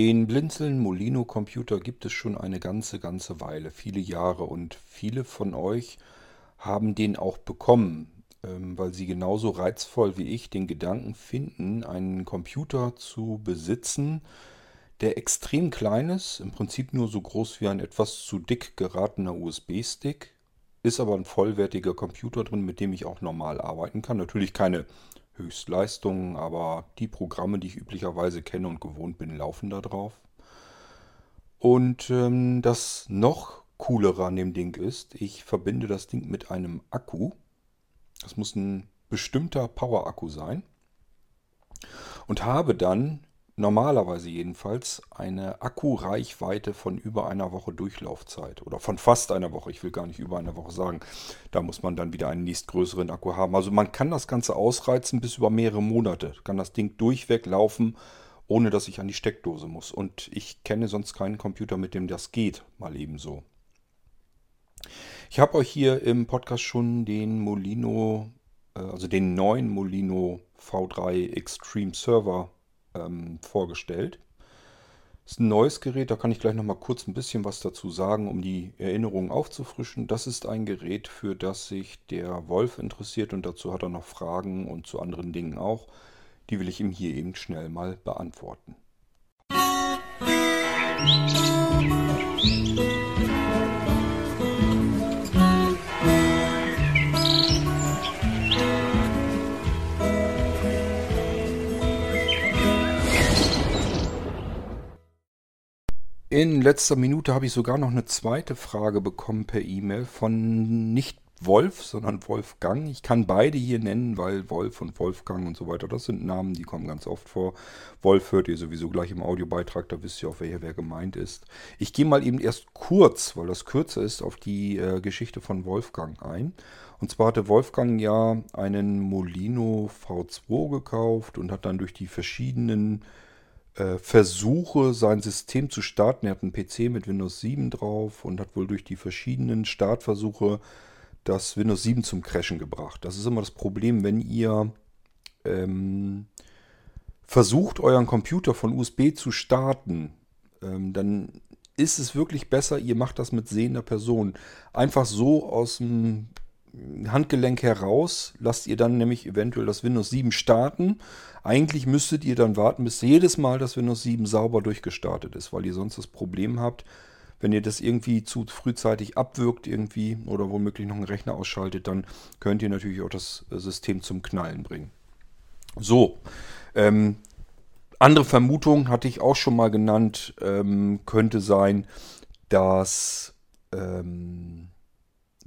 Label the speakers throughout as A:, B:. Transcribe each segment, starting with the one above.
A: Den Blinzeln Molino Computer gibt es schon eine ganze, ganze Weile, viele Jahre und viele von euch haben den auch bekommen, ähm, weil sie genauso reizvoll wie ich den Gedanken finden, einen Computer zu besitzen, der extrem klein ist, im Prinzip nur so groß wie ein etwas zu dick geratener USB-Stick, ist aber ein vollwertiger Computer drin, mit dem ich auch normal arbeiten kann. Natürlich keine Höchstleistungen, aber die Programme, die ich üblicherweise kenne und gewohnt bin, laufen da drauf. Und ähm, das noch coolere an dem Ding ist, ich verbinde das Ding mit einem Akku. Das muss ein bestimmter Power-Akku sein. Und habe dann normalerweise jedenfalls eine Akkureichweite von über einer Woche Durchlaufzeit oder von fast einer Woche. Ich will gar nicht über eine Woche sagen. Da muss man dann wieder einen nächstgrößeren Akku haben. Also man kann das Ganze ausreizen bis über mehrere Monate. Kann das Ding durchweg laufen, ohne dass ich an die Steckdose muss. Und ich kenne sonst keinen Computer, mit dem das geht, mal ebenso. Ich habe euch hier im Podcast schon den Molino, äh, also den neuen Molino V3 Extreme Server ähm, vorgestellt. Ist ein neues Gerät, da kann ich gleich noch mal kurz ein bisschen was dazu sagen, um die Erinnerungen aufzufrischen. Das ist ein Gerät, für das sich der Wolf interessiert und dazu hat er noch Fragen und zu anderen Dingen auch. Die will ich ihm hier eben schnell mal beantworten. Musik In letzter Minute habe ich sogar noch eine zweite Frage bekommen per E-Mail von nicht Wolf, sondern Wolfgang. Ich kann beide hier nennen, weil Wolf und Wolfgang und so weiter, das sind Namen, die kommen ganz oft vor. Wolf hört ihr sowieso gleich im Audiobeitrag, da wisst ihr auch, wer, wer gemeint ist. Ich gehe mal eben erst kurz, weil das kürzer ist, auf die äh, Geschichte von Wolfgang ein. Und zwar hatte Wolfgang ja einen Molino V2 gekauft und hat dann durch die verschiedenen äh, Versuche, sein System zu starten. Er hat einen PC mit Windows 7 drauf und hat wohl durch die verschiedenen Startversuche das Windows 7 zum Crashen gebracht. Das ist immer das Problem, wenn ihr ähm, versucht, euren Computer von USB zu starten, ähm, dann ist es wirklich besser, ihr macht das mit sehender Person. Einfach so aus dem Handgelenk heraus lasst ihr dann nämlich eventuell das Windows 7 starten. Eigentlich müsstet ihr dann warten, bis jedes Mal das Windows 7 sauber durchgestartet ist, weil ihr sonst das Problem habt, wenn ihr das irgendwie zu frühzeitig abwirkt irgendwie oder womöglich noch einen Rechner ausschaltet, dann könnt ihr natürlich auch das System zum Knallen bringen. So, ähm, andere Vermutung hatte ich auch schon mal genannt, ähm, könnte sein, dass ähm,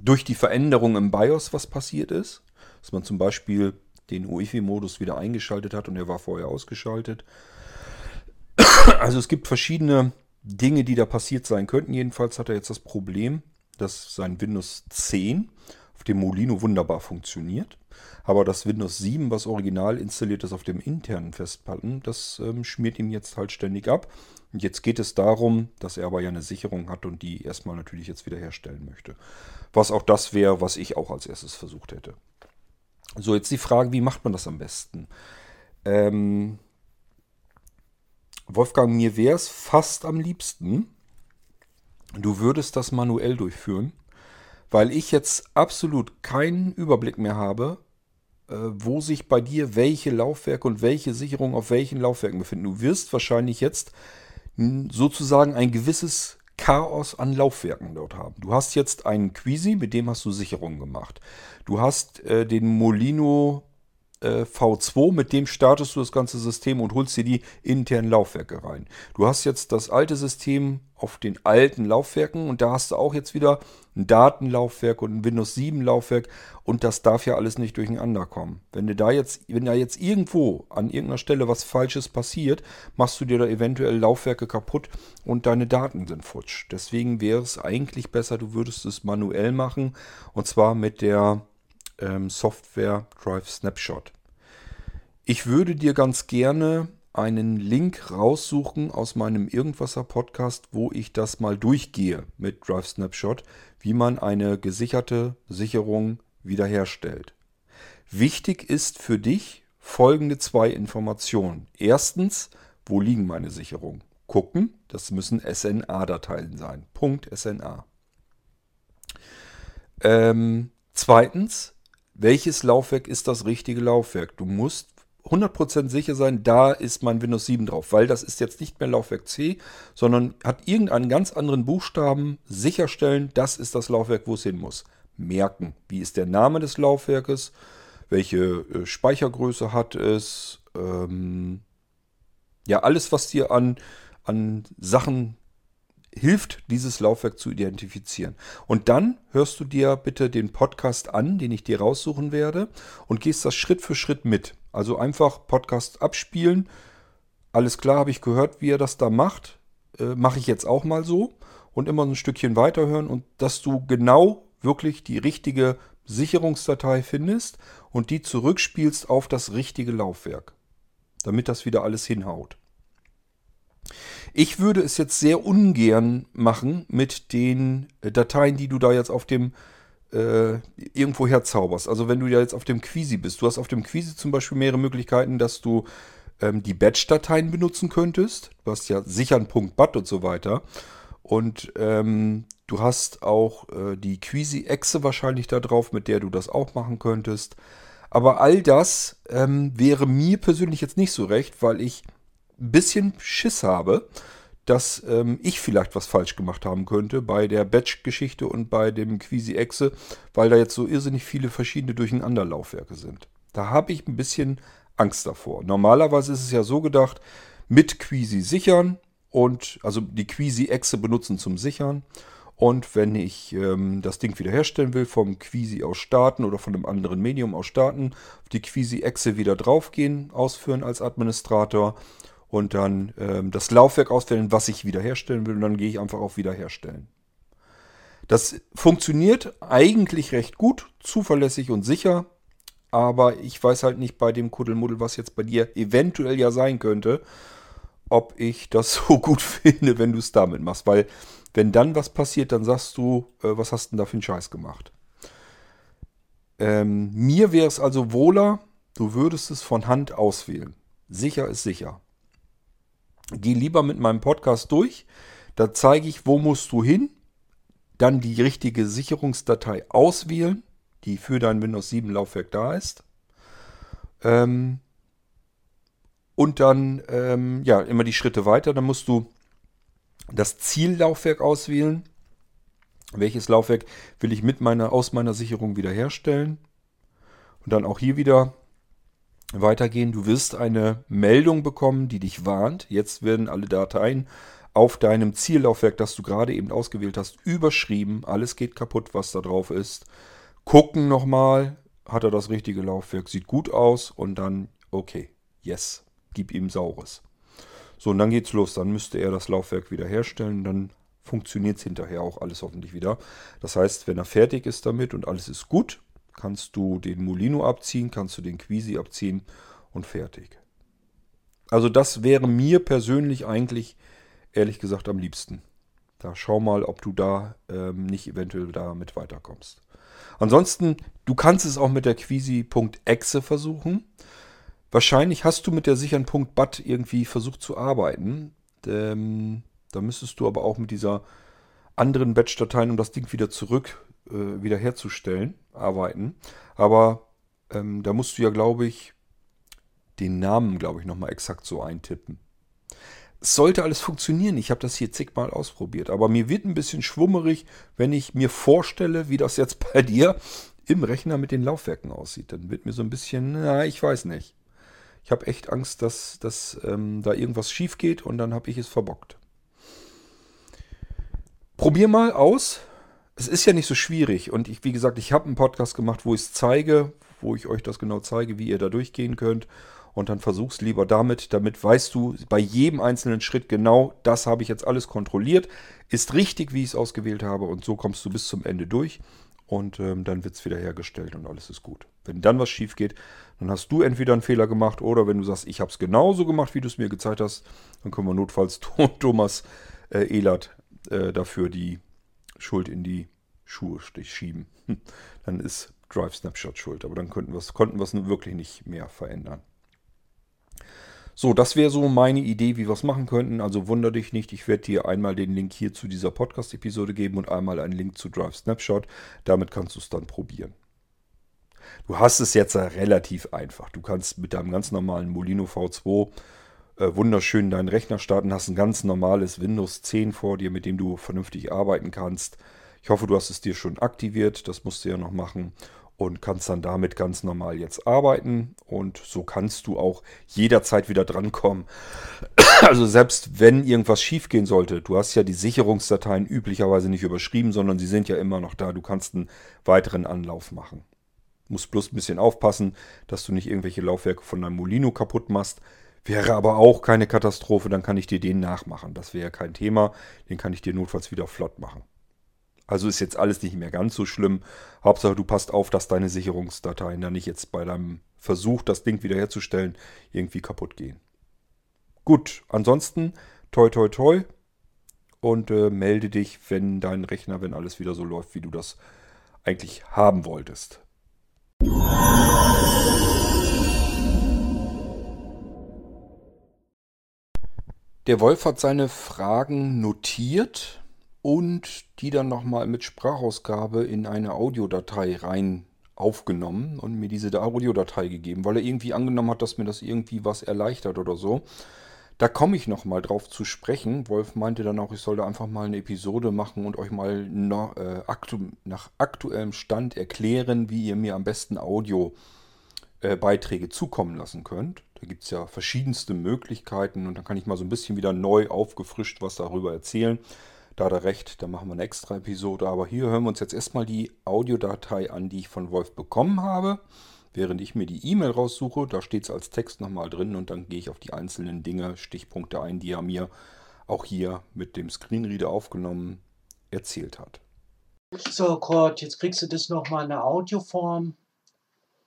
A: durch die Veränderung im BIOS was passiert ist. Dass man zum Beispiel den UEFI-Modus wieder eingeschaltet hat und er war vorher ausgeschaltet. Also es gibt verschiedene Dinge, die da passiert sein könnten. Jedenfalls hat er jetzt das Problem, dass sein Windows 10 auf dem Molino wunderbar funktioniert. Aber das Windows 7, was original installiert ist auf dem internen Festplatten, das ähm, schmiert ihm jetzt halt ständig ab. Und jetzt geht es darum, dass er aber ja eine Sicherung hat und die erstmal natürlich jetzt wiederherstellen möchte. Was auch das wäre, was ich auch als erstes versucht hätte. So, jetzt die Frage, wie macht man das am besten? Ähm, Wolfgang, mir wäre es fast am liebsten, du würdest das manuell durchführen, weil ich jetzt absolut keinen Überblick mehr habe, äh, wo sich bei dir welche Laufwerke und welche Sicherungen auf welchen Laufwerken befinden. Du wirst wahrscheinlich jetzt sozusagen ein gewisses Chaos an Laufwerken dort haben. Du hast jetzt einen Quisi, mit dem hast du Sicherungen gemacht. Du hast äh, den Molino äh, V2, mit dem startest du das ganze System und holst dir die internen Laufwerke rein. Du hast jetzt das alte System auf den alten Laufwerken und da hast du auch jetzt wieder ein Datenlaufwerk und ein Windows 7 Laufwerk und das darf ja alles nicht durcheinander kommen. Wenn du da jetzt, wenn da jetzt irgendwo an irgendeiner Stelle was Falsches passiert, machst du dir da eventuell Laufwerke kaputt und deine Daten sind futsch. Deswegen wäre es eigentlich besser, du würdest es manuell machen und zwar mit der ähm, Software Drive Snapshot. Ich würde dir ganz gerne einen Link raussuchen aus meinem Irgendwasser Podcast, wo ich das mal durchgehe mit Drive Snapshot, wie man eine gesicherte Sicherung wiederherstellt. Wichtig ist für dich folgende zwei Informationen. Erstens, wo liegen meine Sicherungen? gucken. Das müssen SNA-Dateien sein. Punkt SNA. Ähm, zweitens, welches Laufwerk ist das richtige Laufwerk? Du musst 100% sicher sein, da ist mein Windows 7 drauf, weil das ist jetzt nicht mehr Laufwerk C, sondern hat irgendeinen ganz anderen Buchstaben. Sicherstellen, das ist das Laufwerk, wo es hin muss. Merken, wie ist der Name des Laufwerkes, welche äh, Speichergröße hat es, ähm, ja, alles, was dir an, an Sachen hilft, dieses Laufwerk zu identifizieren. Und dann hörst du dir bitte den Podcast an, den ich dir raussuchen werde, und gehst das Schritt für Schritt mit. Also einfach Podcast abspielen. Alles klar, habe ich gehört, wie er das da macht. Äh, Mache ich jetzt auch mal so. Und immer ein Stückchen weiterhören und dass du genau wirklich die richtige Sicherungsdatei findest und die zurückspielst auf das richtige Laufwerk. Damit das wieder alles hinhaut. Ich würde es jetzt sehr ungern machen mit den äh, Dateien, die du da jetzt auf dem äh, irgendwo herzauberst. Also wenn du ja jetzt auf dem Quisi bist. Du hast auf dem Quisi zum Beispiel mehrere Möglichkeiten, dass du ähm, die Batch-Dateien benutzen könntest. Du hast ja sichern.bat und so weiter. Und ähm, du hast auch äh, die Quisi-Exe wahrscheinlich da drauf, mit der du das auch machen könntest. Aber all das ähm, wäre mir persönlich jetzt nicht so recht, weil ich ein bisschen Schiss habe, dass ähm, ich vielleicht was falsch gemacht haben könnte bei der Batch-Geschichte und bei dem Quisi-Exe, weil da jetzt so irrsinnig viele verschiedene Durcheinanderlaufwerke sind. Da habe ich ein bisschen Angst davor. Normalerweise ist es ja so gedacht, mit Quisi sichern und also die Quisi-Exe benutzen zum Sichern. Und wenn ich ähm, das Ding wiederherstellen will, vom Quisi aus starten oder von einem anderen Medium aus starten, auf die Quisi-Exe wieder draufgehen, ausführen als Administrator und dann ähm, das Laufwerk auswählen, was ich wiederherstellen will und dann gehe ich einfach auf Wiederherstellen. Das funktioniert eigentlich recht gut, zuverlässig und sicher, aber ich weiß halt nicht bei dem Kuddelmuddel, was jetzt bei dir eventuell ja sein könnte, ob ich das so gut finde, wenn du es damit machst, weil wenn dann was passiert, dann sagst du, äh, was hast du denn da für einen Scheiß gemacht? Ähm, mir wäre es also wohler, du würdest es von Hand auswählen. Sicher ist sicher. Geh lieber mit meinem Podcast durch. Da zeige ich, wo musst du hin. Dann die richtige Sicherungsdatei auswählen, die für dein Windows 7 Laufwerk da ist. Ähm, und dann ähm, ja immer die Schritte weiter. Dann musst du das Ziellaufwerk auswählen. Welches Laufwerk will ich mit meiner, aus meiner Sicherung wiederherstellen? Und dann auch hier wieder weitergehen. Du wirst eine Meldung bekommen, die dich warnt. Jetzt werden alle Dateien auf deinem Ziellaufwerk, das du gerade eben ausgewählt hast, überschrieben. Alles geht kaputt, was da drauf ist. Gucken nochmal, hat er das richtige Laufwerk, sieht gut aus und dann, okay, yes, gib ihm Saures. So, und dann geht's los. Dann müsste er das Laufwerk wieder herstellen. Dann funktioniert es hinterher auch alles hoffentlich wieder. Das heißt, wenn er fertig ist damit und alles ist gut, kannst du den Molino abziehen, kannst du den Quisi abziehen und fertig. Also das wäre mir persönlich eigentlich, ehrlich gesagt, am liebsten. Da schau mal, ob du da ähm, nicht eventuell damit weiterkommst. Ansonsten, du kannst es auch mit der Quisi.exe versuchen. Wahrscheinlich hast du mit der sicheren .bat irgendwie versucht zu arbeiten. Ähm, da müsstest du aber auch mit dieser anderen Batch-Dateien, um das Ding wieder zurück äh, wiederherzustellen, arbeiten. Aber ähm, da musst du ja, glaube ich, den Namen, glaube ich, nochmal exakt so eintippen. Es sollte alles funktionieren. Ich habe das hier zigmal ausprobiert. Aber mir wird ein bisschen schwummerig, wenn ich mir vorstelle, wie das jetzt bei dir im Rechner mit den Laufwerken aussieht. Dann wird mir so ein bisschen, na, ich weiß nicht. Ich habe echt Angst, dass, dass ähm, da irgendwas schief geht und dann habe ich es verbockt. Probier mal aus, es ist ja nicht so schwierig. Und ich, wie gesagt, ich habe einen Podcast gemacht, wo ich es zeige, wo ich euch das genau zeige, wie ihr da durchgehen könnt. Und dann versuch's lieber damit. Damit weißt du bei jedem einzelnen Schritt genau, das habe ich jetzt alles kontrolliert. Ist richtig, wie ich es ausgewählt habe. Und so kommst du bis zum Ende durch. Und ähm, dann wird es wieder hergestellt und alles ist gut. Wenn dann was schief geht, dann hast du entweder einen Fehler gemacht oder wenn du sagst, ich habe es genauso gemacht, wie du es mir gezeigt hast, dann können wir notfalls Thomas äh, Elert äh, dafür die Schuld in die Schuhe schieben. Dann ist Drive Snapshot schuld. Aber dann konnten wir es wirklich nicht mehr verändern. So, das wäre so meine Idee, wie wir es machen könnten. Also wunder dich nicht, ich werde dir einmal den Link hier zu dieser Podcast-Episode geben und einmal einen Link zu Drive Snapshot. Damit kannst du es dann probieren. Du hast es jetzt relativ einfach. Du kannst mit deinem ganz normalen Molino V2 äh, wunderschön deinen Rechner starten, hast ein ganz normales Windows 10 vor dir, mit dem du vernünftig arbeiten kannst. Ich hoffe, du hast es dir schon aktiviert, das musst du ja noch machen und kannst dann damit ganz normal jetzt arbeiten und so kannst du auch jederzeit wieder drankommen. Also selbst wenn irgendwas schiefgehen sollte, du hast ja die Sicherungsdateien üblicherweise nicht überschrieben, sondern sie sind ja immer noch da. Du kannst einen weiteren Anlauf machen. Musst bloß ein bisschen aufpassen, dass du nicht irgendwelche Laufwerke von deinem Molino kaputt machst. Wäre aber auch keine Katastrophe, dann kann ich dir den nachmachen. Das wäre kein Thema. Den kann ich dir notfalls wieder flott machen. Also ist jetzt alles nicht mehr ganz so schlimm. Hauptsache, du passt auf, dass deine Sicherungsdateien da nicht jetzt bei deinem Versuch, das Ding wiederherzustellen, irgendwie kaputt gehen. Gut, ansonsten, toi, toi, toi. Und äh, melde dich, wenn dein Rechner, wenn alles wieder so läuft, wie du das eigentlich haben wolltest. Der Wolf hat seine Fragen notiert und die dann nochmal mit Sprachausgabe in eine Audiodatei rein aufgenommen und mir diese Audiodatei gegeben, weil er irgendwie angenommen hat, dass mir das irgendwie was erleichtert oder so. Da komme ich nochmal drauf zu sprechen. Wolf meinte dann auch, ich sollte einfach mal eine Episode machen und euch mal noch, äh, aktu nach aktuellem Stand erklären, wie ihr mir am besten Audiobeiträge äh, zukommen lassen könnt. Gibt es ja verschiedenste Möglichkeiten und dann kann ich mal so ein bisschen wieder neu aufgefrischt was darüber erzählen. Da hat er recht, da machen wir eine extra Episode. Aber hier hören wir uns jetzt erstmal die Audiodatei an, die ich von Wolf bekommen habe. Während ich mir die E-Mail raussuche, da steht es als Text nochmal drin und dann gehe ich auf die einzelnen Dinge, Stichpunkte ein, die er mir auch hier mit dem Screenreader aufgenommen erzählt hat.
B: So, Kurt, jetzt kriegst du das nochmal in der Audioform.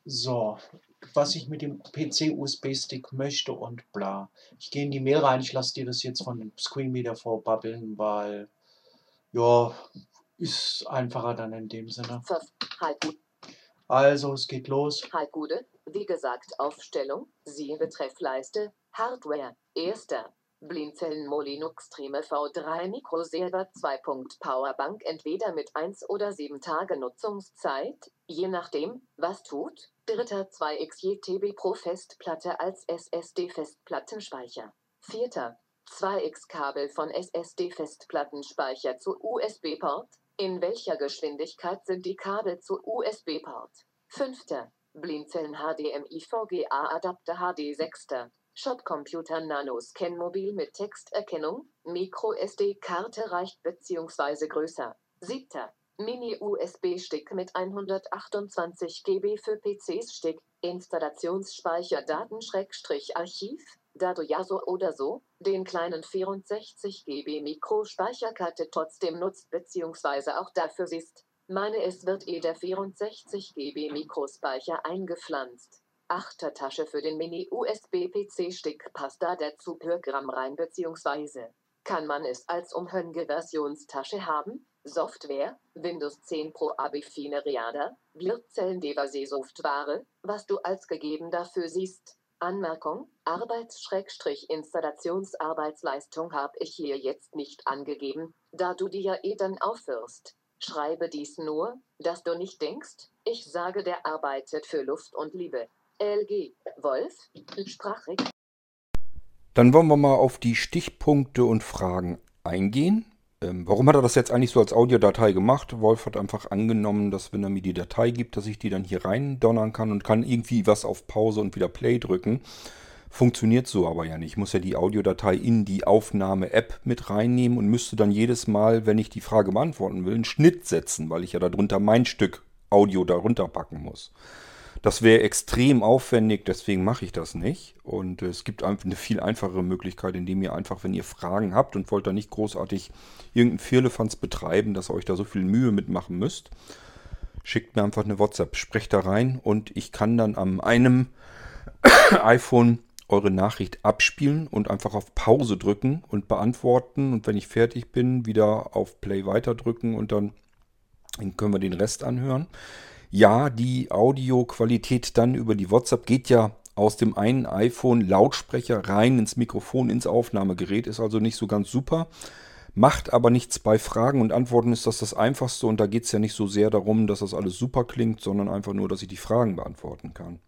B: So, was ich mit dem PC-USB-Stick möchte und bla. Ich gehe in die Mail rein, ich lasse dir das jetzt von dem Screenreader vorbabbeln, weil ja, ist einfacher dann in dem Sinne. Halt. Also, es geht los.
C: Halt gute, wie gesagt, Aufstellung, siehe Betreffleiste, Hardware, erster, Blinzeln Molinux Streamer V3 Microserver 2. Powerbank entweder mit 1 oder 7 Tage Nutzungszeit, je nachdem, was tut. Dritter 2x JTB Pro Festplatte als SSD Festplattenspeicher. Vierter 2x Kabel von SSD Festplattenspeicher zu USB-Port. In welcher Geschwindigkeit sind die Kabel zu USB-Port? Fünfter Blinzeln HDMI VGA Adapter HD 6. Shopcomputer Nanoscan Mobil mit Texterkennung, Micro SD-Karte reicht bzw. größer. Siebter. Mini-USB-Stick mit 128 GB für PCs Stick, Installationsspeicher Daten-Archiv, da du ja so oder so den kleinen 64 GB Mikrospeicherkarte trotzdem nutzt bzw. auch dafür siehst. Meine es wird eh der 64 GB Mikrospeicher eingepflanzt. Achtertasche für den Mini-USB-PC-Stick passt da dazu Programm rein bzw. kann man es als Umhänge-Versionstasche haben? Software, Windows 10 Pro Abifine Reader, Wirtzellen Devase Software, was du als gegeben dafür siehst. Anmerkung, Arbeits-Installationsarbeitsleistung habe ich hier jetzt nicht angegeben, da du die ja eh dann aufwirst. Schreibe dies nur, dass du nicht denkst, ich sage der arbeitet für Luft und Liebe. LG, Wolf, Sprachrig.
A: Dann wollen wir mal auf die Stichpunkte und Fragen eingehen. Ähm, warum hat er das jetzt eigentlich so als Audiodatei gemacht? Wolf hat einfach angenommen, dass wenn er mir die Datei gibt, dass ich die dann hier rein donnern kann und kann irgendwie was auf Pause und wieder Play drücken. Funktioniert so aber ja nicht. Ich muss ja die Audiodatei in die Aufnahme-App mit reinnehmen und müsste dann jedes Mal, wenn ich die Frage beantworten will, einen Schnitt setzen, weil ich ja darunter mein Stück Audio darunter packen muss. Das wäre extrem aufwendig, deswegen mache ich das nicht. Und es gibt eine viel einfachere Möglichkeit, indem ihr einfach, wenn ihr Fragen habt und wollt da nicht großartig irgendeinen Firlefanz betreiben, dass ihr euch da so viel Mühe mitmachen müsst, schickt mir einfach eine WhatsApp, sprecht da rein und ich kann dann am einem iPhone eure Nachricht abspielen und einfach auf Pause drücken und beantworten. Und wenn ich fertig bin, wieder auf Play weiter drücken und dann können wir den Rest anhören ja, die Audioqualität dann über die WhatsApp geht ja aus dem einen iPhone Lautsprecher rein ins Mikrofon, ins Aufnahmegerät. Ist also nicht so ganz super. Macht aber nichts bei Fragen und Antworten ist das das Einfachste und da geht es ja nicht so sehr darum, dass das alles super klingt, sondern einfach nur, dass ich die Fragen beantworten kann.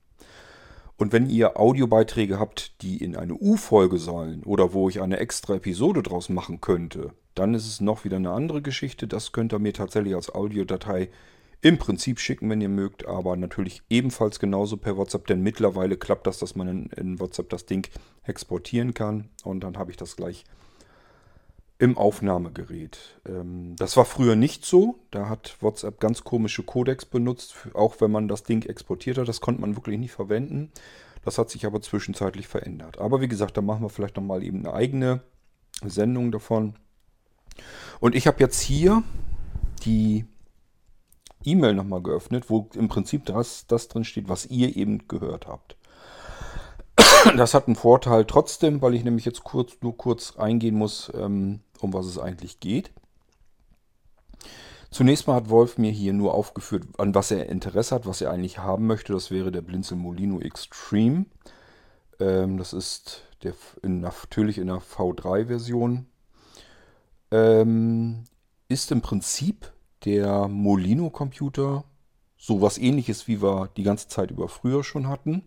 A: Und wenn ihr Audiobeiträge habt, die in eine U-Folge sollen oder wo ich eine extra Episode draus machen könnte, dann ist es noch wieder eine andere Geschichte. Das könnt ihr mir tatsächlich als Audiodatei im Prinzip schicken, wenn ihr mögt, aber natürlich ebenfalls genauso per WhatsApp, denn mittlerweile klappt das, dass man in, in WhatsApp das Ding exportieren kann und dann habe ich das gleich im Aufnahmegerät. Ähm, das war früher nicht so. Da hat WhatsApp ganz komische Codecs benutzt, auch wenn man das Ding exportiert hat. Das konnte man wirklich nicht verwenden. Das hat sich aber zwischenzeitlich verändert. Aber wie gesagt, da machen wir vielleicht nochmal eben eine eigene Sendung davon. Und ich habe jetzt hier die E-Mail nochmal geöffnet, wo im Prinzip das, das drin steht, was ihr eben gehört habt. Das hat einen Vorteil trotzdem, weil ich nämlich jetzt kurz, nur kurz eingehen muss, ähm, um was es eigentlich geht. Zunächst mal hat Wolf mir hier nur aufgeführt, an was er Interesse hat, was er eigentlich haben möchte. Das wäre der Blinzel Molino Extreme. Ähm, das ist der natürlich in der V3-Version. Ähm, ist im Prinzip der Molino-Computer sowas ähnliches, wie wir die ganze Zeit über früher schon hatten.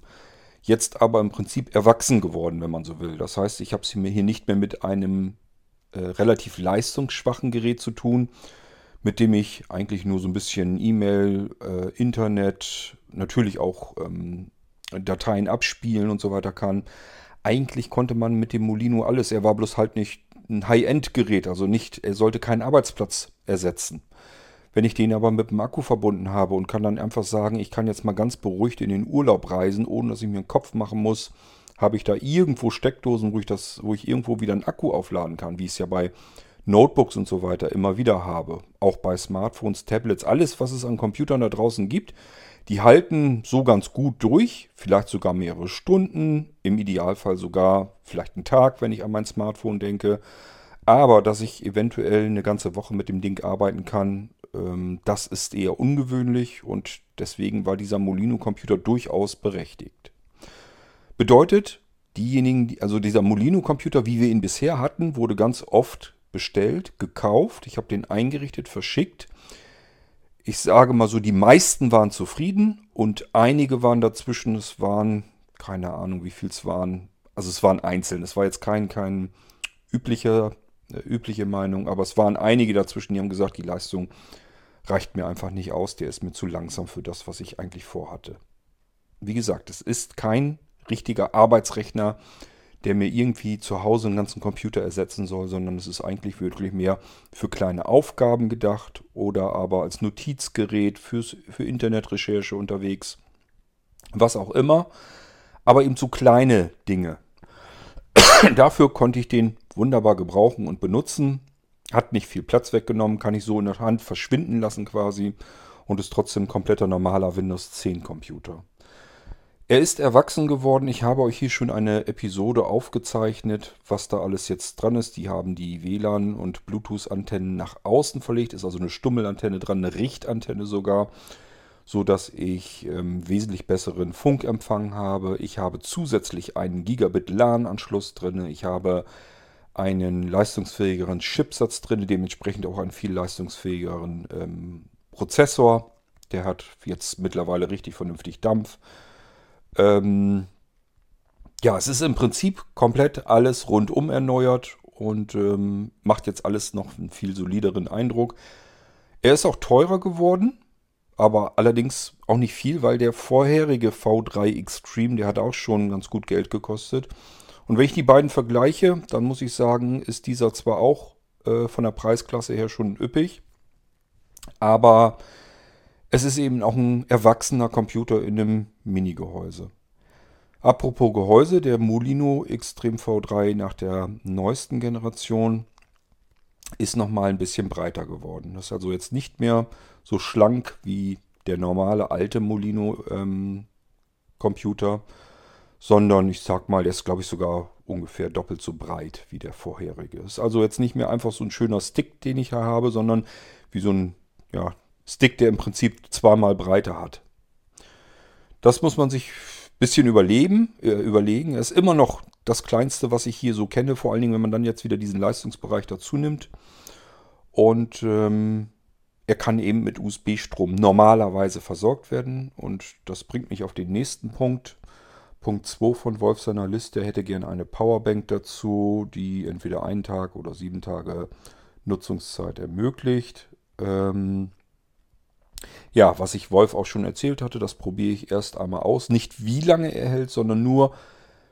A: Jetzt aber im Prinzip erwachsen geworden, wenn man so will. Das heißt, ich habe es mir hier nicht mehr mit einem äh, relativ leistungsschwachen Gerät zu tun, mit dem ich eigentlich nur so ein bisschen E-Mail, äh, Internet, natürlich auch ähm, Dateien abspielen und so weiter kann. Eigentlich konnte man mit dem Molino alles. Er war bloß halt nicht ein High-End-Gerät, also nicht, er sollte keinen Arbeitsplatz ersetzen. Wenn ich den aber mit dem Akku verbunden habe und kann dann einfach sagen, ich kann jetzt mal ganz beruhigt in den Urlaub reisen, ohne dass ich mir einen Kopf machen muss, habe ich da irgendwo Steckdosen, wo ich das, wo ich irgendwo wieder einen Akku aufladen kann, wie ich es ja bei Notebooks und so weiter immer wieder habe. Auch bei Smartphones, Tablets, alles, was es an Computern da draußen gibt, die halten so ganz gut durch, vielleicht sogar mehrere Stunden, im Idealfall sogar vielleicht einen Tag, wenn ich an mein Smartphone denke. Aber dass ich eventuell eine ganze Woche mit dem Ding arbeiten kann, ähm, das ist eher ungewöhnlich und deswegen war dieser Molino-Computer durchaus berechtigt. Bedeutet, diejenigen, die, also dieser Molino-Computer, wie wir ihn bisher hatten, wurde ganz oft bestellt, gekauft. Ich habe den eingerichtet, verschickt. Ich sage mal so, die meisten waren zufrieden und einige waren dazwischen. Es waren, keine Ahnung, wie viel es waren. Also es waren einzeln. Es war jetzt kein, kein üblicher, übliche Meinung, aber es waren einige dazwischen, die haben gesagt, die Leistung reicht mir einfach nicht aus. Der ist mir zu langsam für das, was ich eigentlich vorhatte. Wie gesagt, es ist kein richtiger Arbeitsrechner, der mir irgendwie zu Hause einen ganzen Computer ersetzen soll, sondern es ist eigentlich wirklich mehr für kleine Aufgaben gedacht oder aber als Notizgerät fürs, für Internetrecherche unterwegs. Was auch immer. Aber eben zu kleine Dinge. Dafür konnte ich den wunderbar gebrauchen und benutzen. Hat nicht viel Platz weggenommen, kann ich so in der Hand verschwinden lassen quasi und ist trotzdem ein kompletter normaler Windows 10 Computer. Er ist erwachsen geworden. Ich habe euch hier schon eine Episode aufgezeichnet, was da alles jetzt dran ist. Die haben die WLAN- und Bluetooth-Antennen nach außen verlegt. Ist also eine Stummelantenne dran, eine Richtantenne sogar, so dass ich ähm, wesentlich besseren Funkempfang habe. Ich habe zusätzlich einen Gigabit LAN-Anschluss drin. Ich habe einen leistungsfähigeren Chipsatz drin, dementsprechend auch einen viel leistungsfähigeren ähm, Prozessor. Der hat jetzt mittlerweile richtig vernünftig Dampf. Ähm, ja, es ist im Prinzip komplett alles rundum erneuert und ähm, macht jetzt alles noch einen viel solideren Eindruck. Er ist auch teurer geworden, aber allerdings auch nicht viel, weil der vorherige V3 Extreme, der hat auch schon ganz gut Geld gekostet. Und wenn ich die beiden vergleiche, dann muss ich sagen, ist dieser zwar auch äh, von der Preisklasse her schon üppig, aber es ist eben auch ein erwachsener Computer in einem Mini-Gehäuse. Apropos Gehäuse, der Molino Extreme V3 nach der neuesten Generation ist nochmal ein bisschen breiter geworden. Das ist also jetzt nicht mehr so schlank wie der normale alte Molino ähm, Computer, sondern ich sag mal, der ist glaube ich sogar ungefähr doppelt so breit wie der vorherige. Ist also jetzt nicht mehr einfach so ein schöner Stick, den ich hier habe, sondern wie so ein ja, Stick, der im Prinzip zweimal Breite hat. Das muss man sich bisschen überleben, äh, überlegen. Er ist immer noch das kleinste, was ich hier so kenne, vor allen Dingen, wenn man dann jetzt wieder diesen Leistungsbereich dazu nimmt. Und ähm, er kann eben mit USB-Strom normalerweise versorgt werden. Und das bringt mich auf den nächsten Punkt. Punkt 2 von Wolf seiner Liste. Er hätte gerne eine Powerbank dazu, die entweder einen Tag oder sieben Tage Nutzungszeit ermöglicht. Ähm, ja, was ich Wolf auch schon erzählt hatte, das probiere ich erst einmal aus. Nicht wie lange er hält, sondern nur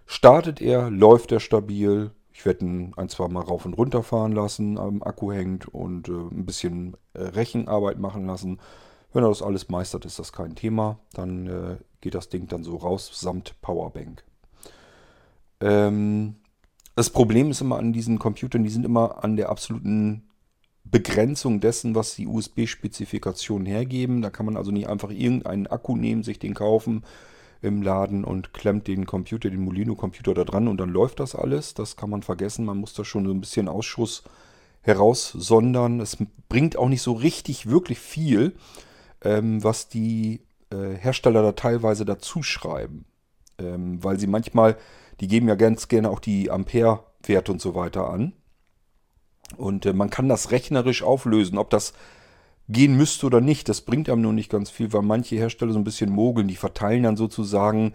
A: startet er, läuft er stabil. Ich werde ihn ein, zwei Mal rauf und runter fahren lassen, am Akku hängt und äh, ein bisschen äh, Rechenarbeit machen lassen. Wenn er das alles meistert, ist das kein Thema. Dann äh, geht das Ding dann so raus samt Powerbank. Ähm, das Problem ist immer an diesen Computern, die sind immer an der absoluten Begrenzung dessen, was die USB-Spezifikationen hergeben. Da kann man also nicht einfach irgendeinen Akku nehmen, sich den kaufen im Laden und klemmt den Computer, den Molino-Computer da dran und dann läuft das alles. Das kann man vergessen. Man muss da schon so ein bisschen Ausschuss heraussondern. Es bringt auch nicht so richtig wirklich viel, ähm, was die äh, Hersteller da teilweise dazu schreiben. Ähm, weil sie manchmal, die geben ja ganz gerne auch die Ampere-Werte und so weiter an. Und äh, man kann das rechnerisch auflösen, ob das gehen müsste oder nicht. Das bringt einem nur nicht ganz viel, weil manche Hersteller so ein bisschen mogeln. Die verteilen dann sozusagen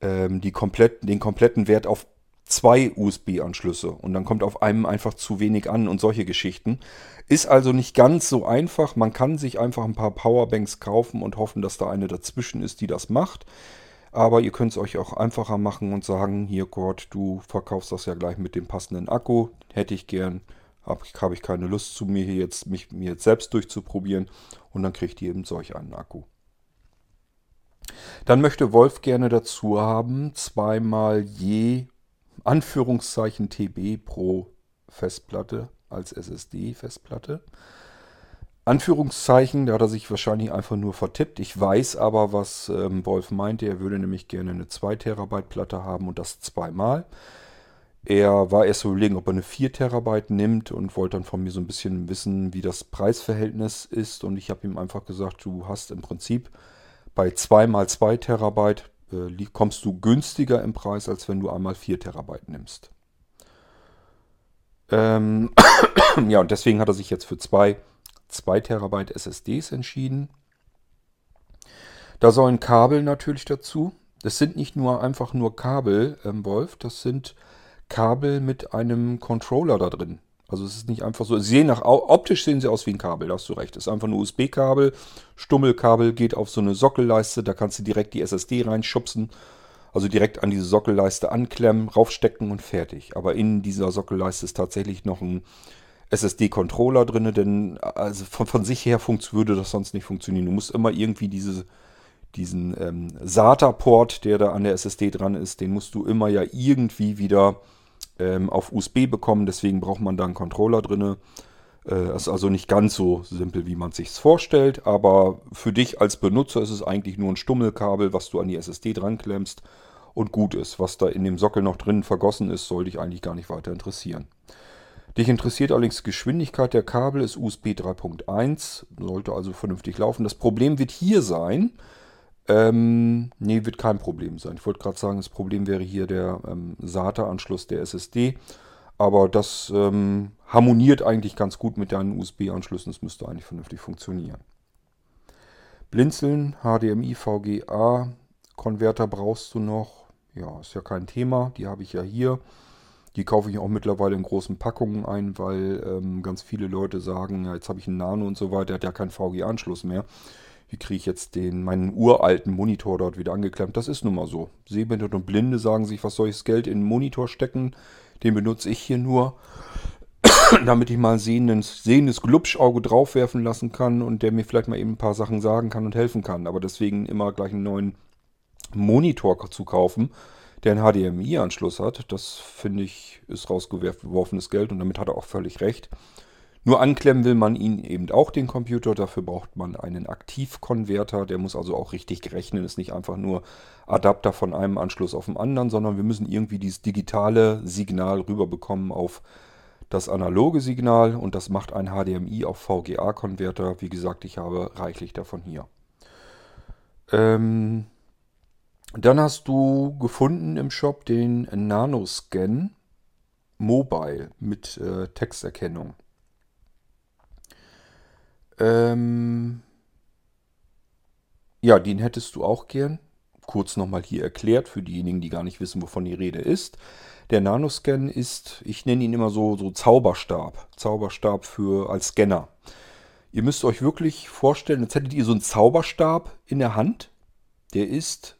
A: ähm, die komplett, den kompletten Wert auf zwei USB-Anschlüsse und dann kommt auf einem einfach zu wenig an und solche Geschichten. Ist also nicht ganz so einfach. Man kann sich einfach ein paar Powerbanks kaufen und hoffen, dass da eine dazwischen ist, die das macht. Aber ihr könnt es euch auch einfacher machen und sagen, hier Gott, du verkaufst das ja gleich mit dem passenden Akku. Hätte ich gern habe hab ich keine Lust zu mir hier jetzt, mich mir jetzt selbst durchzuprobieren und dann kriegt ihr eben solch einen Akku. Dann möchte Wolf gerne dazu haben, zweimal je Anführungszeichen TB pro Festplatte als SSD-Festplatte. Anführungszeichen, da hat er sich wahrscheinlich einfach nur vertippt. Ich weiß aber, was ähm, Wolf meinte. Er würde nämlich gerne eine 2 Terabyte Platte haben und das zweimal. Er war erst überlegen, ob er eine 4 Terabyte nimmt und wollte dann von mir so ein bisschen wissen, wie das Preisverhältnis ist. Und ich habe ihm einfach gesagt, du hast im Prinzip bei 2 mal 2 Terabyte äh, kommst du günstiger im Preis, als wenn du einmal 4 Terabyte nimmst. Ähm ja, und deswegen hat er sich jetzt für zwei 2 Terabyte SSDs entschieden. Da sollen Kabel natürlich dazu. Das sind nicht nur einfach nur Kabel, ähm, Wolf, das sind Kabel mit einem Controller da drin. Also es ist nicht einfach so. Sie sehen nach optisch sehen sie aus wie ein Kabel, da hast du recht. Es ist einfach ein USB-Kabel, Stummelkabel geht auf so eine Sockelleiste, da kannst du direkt die SSD reinschubsen. Also direkt an diese Sockelleiste anklemmen, raufstecken und fertig. Aber in dieser Sockelleiste ist tatsächlich noch ein SSD-Controller drin, denn also von, von sich her würde das sonst nicht funktionieren. Du musst immer irgendwie diese diesen ähm, SATA-Port, der da an der SSD dran ist, den musst du immer ja irgendwie wieder ähm, auf USB bekommen. Deswegen braucht man da einen Controller drin. Äh, ist also nicht ganz so simpel, wie man sich vorstellt. Aber für dich als Benutzer ist es eigentlich nur ein Stummelkabel, was du an die SSD dran klemmst und gut ist. Was da in dem Sockel noch drin vergossen ist, soll dich eigentlich gar nicht weiter interessieren. Dich interessiert allerdings die Geschwindigkeit der Kabel, ist USB 3.1, sollte also vernünftig laufen. Das Problem wird hier sein, ähm, nee, wird kein Problem sein. Ich wollte gerade sagen, das Problem wäre hier der ähm, SATA-Anschluss der SSD. Aber das ähm, harmoniert eigentlich ganz gut mit deinen USB-Anschlüssen. Es müsste eigentlich vernünftig funktionieren. Blinzeln, HDMI, VGA, Konverter brauchst du noch. Ja, ist ja kein Thema. Die habe ich ja hier. Die kaufe ich auch mittlerweile in großen Packungen ein, weil ähm, ganz viele Leute sagen, ja, jetzt habe ich einen Nano und so weiter, der hat ja keinen VGA-Anschluss mehr wie kriege ich jetzt den, meinen uralten Monitor dort wieder angeklemmt. Das ist nun mal so. Sehbehinderte und Blinde sagen sich, was soll ich das Geld in den Monitor stecken? Den benutze ich hier nur, damit ich mal ein sehendes, sehendes Glubschauge draufwerfen lassen kann und der mir vielleicht mal eben ein paar Sachen sagen kann und helfen kann. Aber deswegen immer gleich einen neuen Monitor zu kaufen, der einen HDMI-Anschluss hat, das finde ich, ist rausgeworfenes Geld und damit hat er auch völlig recht. Nur anklemmen will man ihn eben auch, den Computer. Dafür braucht man einen Aktivkonverter. Der muss also auch richtig rechnen. Ist nicht einfach nur Adapter von einem Anschluss auf den anderen, sondern wir müssen irgendwie dieses digitale Signal rüberbekommen auf das analoge Signal. Und das macht ein HDMI auf VGA-Konverter. Wie gesagt, ich habe reichlich davon hier. Ähm, Dann hast du gefunden im Shop den Nanoscan Mobile mit äh, Texterkennung. Ähm ja, den hättest du auch gern. Kurz nochmal hier erklärt für diejenigen, die gar nicht wissen, wovon die Rede ist. Der Nanoscan ist, ich nenne ihn immer so, so Zauberstab. Zauberstab für als Scanner. Ihr müsst euch wirklich vorstellen, jetzt hättet ihr so einen Zauberstab in der Hand. Der ist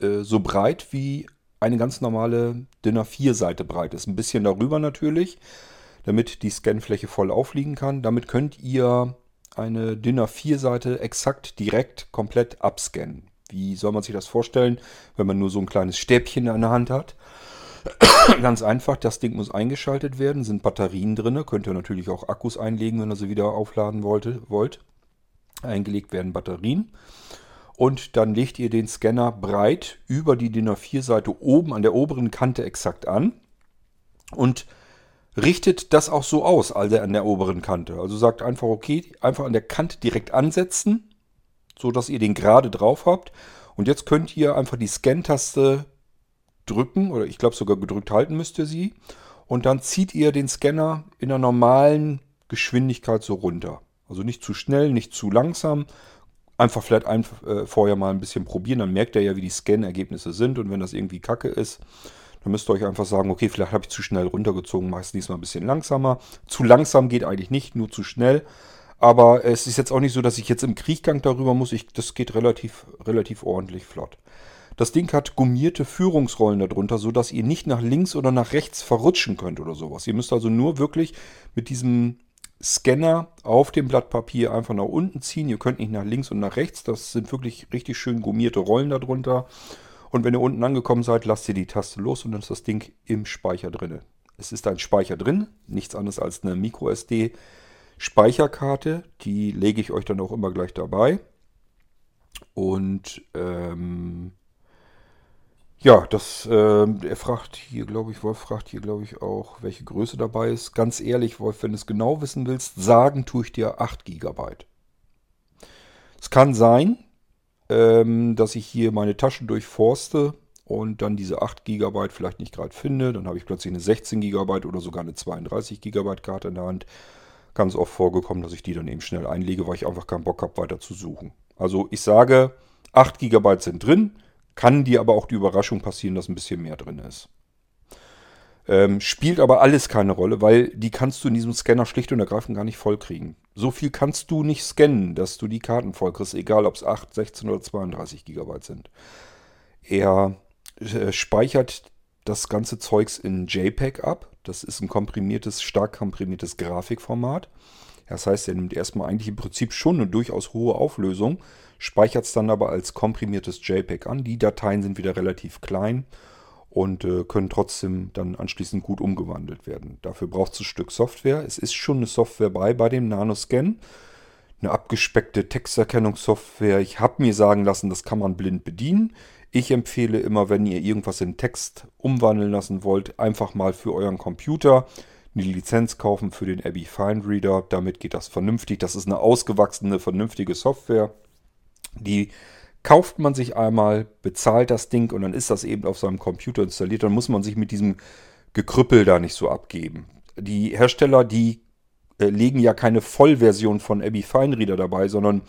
A: äh, so breit wie eine ganz normale DIN A4-Seite breit ist. Ein bisschen darüber natürlich, damit die Scanfläche voll aufliegen kann. Damit könnt ihr eine DIN A4-Seite exakt direkt komplett abscannen. Wie soll man sich das vorstellen, wenn man nur so ein kleines Stäbchen in der Hand hat? Ganz einfach, das Ding muss eingeschaltet werden, sind Batterien drin, könnt ihr natürlich auch Akkus einlegen, wenn ihr sie wieder aufladen wollte, wollt. Eingelegt werden Batterien und dann legt ihr den Scanner breit über die DIN A4-Seite oben an der oberen Kante exakt an und richtet das auch so aus, also an der oberen Kante. Also sagt einfach, okay, einfach an der Kante direkt ansetzen, so dass ihr den gerade drauf habt. Und jetzt könnt ihr einfach die Scan-Taste drücken, oder ich glaube sogar gedrückt halten müsst ihr sie. Und dann zieht ihr den Scanner in einer normalen Geschwindigkeit so runter. Also nicht zu schnell, nicht zu langsam, einfach vielleicht ein, äh, vorher mal ein bisschen probieren, dann merkt ihr ja, wie die Scan-Ergebnisse sind und wenn das irgendwie kacke ist, dann müsst ihr euch einfach sagen, okay, vielleicht habe ich zu schnell runtergezogen, mache es diesmal ein bisschen langsamer. Zu langsam geht eigentlich nicht, nur zu schnell. Aber es ist jetzt auch nicht so, dass ich jetzt im Kriechgang darüber muss. Ich, das geht relativ, relativ ordentlich flott. Das Ding hat gummierte Führungsrollen darunter, sodass ihr nicht nach links oder nach rechts verrutschen könnt oder sowas. Ihr müsst also nur wirklich mit diesem Scanner auf dem Blatt Papier einfach nach unten ziehen. Ihr könnt nicht nach links und nach rechts. Das sind wirklich richtig schön gummierte Rollen darunter. Und wenn ihr unten angekommen seid, lasst ihr die Taste los und dann ist das Ding im Speicher drin. Es ist ein Speicher drin, nichts anderes als eine MicroSD Speicherkarte. Die lege ich euch dann auch immer gleich dabei. Und ähm, ja, das, äh, er fragt hier, glaube ich, Wolf fragt hier, glaube ich, auch, welche Größe dabei ist. Ganz ehrlich, Wolf, wenn du es genau wissen willst, sagen tue ich dir 8 GB. Es kann sein, ähm, dass ich hier meine Taschen durchforste und dann diese 8 GB vielleicht nicht gerade finde. Dann habe ich plötzlich eine 16 GB oder sogar eine 32 GB Karte in der Hand. Ganz oft vorgekommen, dass ich die dann eben schnell einlege, weil ich einfach keinen Bock habe, weiter zu suchen. Also ich sage, 8 GB sind drin. Kann dir aber auch die Überraschung passieren, dass ein bisschen mehr drin ist. Ähm, spielt aber alles keine Rolle, weil die kannst du in diesem Scanner schlicht und ergreifend gar nicht vollkriegen. So viel kannst du nicht scannen, dass du die Karten vollkriegst, egal ob es 8, 16 oder 32 GB sind. Er äh, speichert das ganze Zeugs in JPEG ab. Das ist ein komprimiertes, stark komprimiertes Grafikformat. Das heißt, er nimmt erstmal eigentlich im Prinzip schon eine durchaus hohe Auflösung, speichert es dann aber als komprimiertes JPEG an. Die Dateien sind wieder relativ klein und äh, können trotzdem dann anschließend gut umgewandelt werden. Dafür braucht es ein Stück Software. Es ist schon eine Software bei bei dem Nanoscan. Eine abgespeckte Texterkennungssoftware. Ich habe mir sagen lassen, das kann man blind bedienen. Ich empfehle immer, wenn ihr irgendwas in Text umwandeln lassen wollt, einfach mal für euren Computer eine Lizenz kaufen für den Abby Fine Reader. Damit geht das vernünftig. Das ist eine ausgewachsene, vernünftige Software. Die kauft man sich einmal, bezahlt das Ding und dann ist das eben auf seinem Computer installiert. Dann muss man sich mit diesem Gekrüppel da nicht so abgeben. Die Hersteller, die äh, legen ja keine Vollversion von Abby Fine Reader dabei, sondern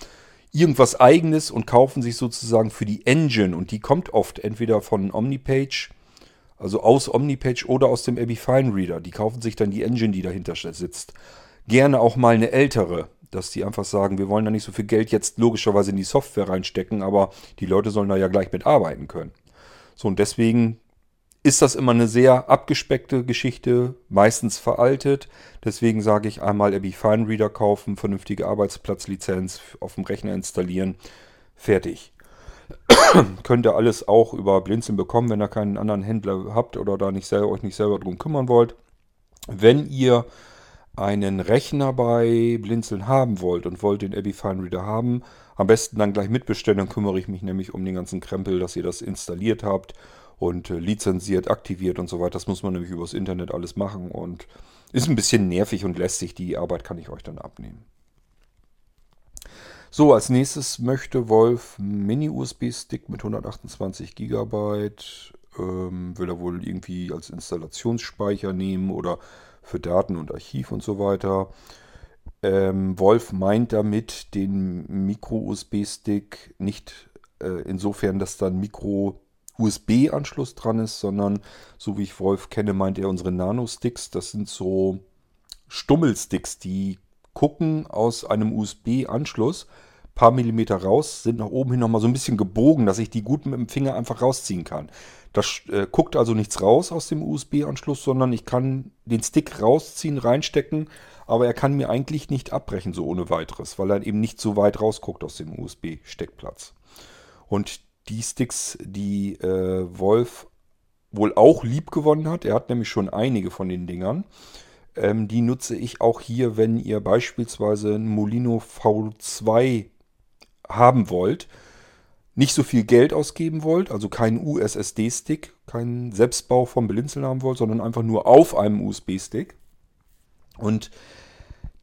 A: irgendwas eigenes und kaufen sich sozusagen für die Engine. Und die kommt oft entweder von Omnipage, also aus Omnipage oder aus dem Abby Fine Reader. Die kaufen sich dann die Engine, die dahinter sitzt. Gerne auch mal eine ältere dass die einfach sagen, wir wollen da nicht so viel Geld jetzt logischerweise in die Software reinstecken, aber die Leute sollen da ja gleich mitarbeiten können. So, und deswegen ist das immer eine sehr abgespeckte Geschichte, meistens veraltet. Deswegen sage ich einmal Abby Fine Reader kaufen, vernünftige Arbeitsplatzlizenz auf dem Rechner installieren, fertig. Könnt ihr alles auch über Blinzeln bekommen, wenn ihr keinen anderen Händler habt oder da nicht selber, euch nicht selber drum kümmern wollt. Wenn ihr einen Rechner bei Blinzeln haben wollt und wollt den Abby Fine Reader haben, am besten dann gleich mitbestellen, dann kümmere ich mich nämlich um den ganzen Krempel, dass ihr das installiert habt und äh, lizenziert, aktiviert und so weiter. Das muss man nämlich übers Internet alles machen und ist ein bisschen nervig und lästig. Die Arbeit kann ich euch dann abnehmen. So, als nächstes möchte Wolf Mini-USB-Stick mit 128 GB. Ähm, will er wohl irgendwie als Installationsspeicher nehmen oder für Daten und Archiv und so weiter. Ähm, Wolf meint damit den Micro-USB-Stick nicht äh, insofern, dass da ein Micro-USB-Anschluss dran ist, sondern so wie ich Wolf kenne, meint er unsere Nano-Sticks. Das sind so Stummelsticks, die gucken aus einem USB-Anschluss paar Millimeter raus, sind nach oben hin nochmal so ein bisschen gebogen, dass ich die gut mit dem Finger einfach rausziehen kann. Das äh, guckt also nichts raus aus dem USB-Anschluss, sondern ich kann den Stick rausziehen, reinstecken, aber er kann mir eigentlich nicht abbrechen, so ohne weiteres, weil er eben nicht so weit rausguckt aus dem USB-Steckplatz. Und die Sticks, die äh, Wolf wohl auch lieb gewonnen hat, er hat nämlich schon einige von den Dingern, ähm, die nutze ich auch hier, wenn ihr beispielsweise ein Molino V2 haben wollt, nicht so viel Geld ausgeben wollt, also keinen USSD-Stick, keinen Selbstbau vom Blinzeln haben wollt, sondern einfach nur auf einem USB-Stick. Und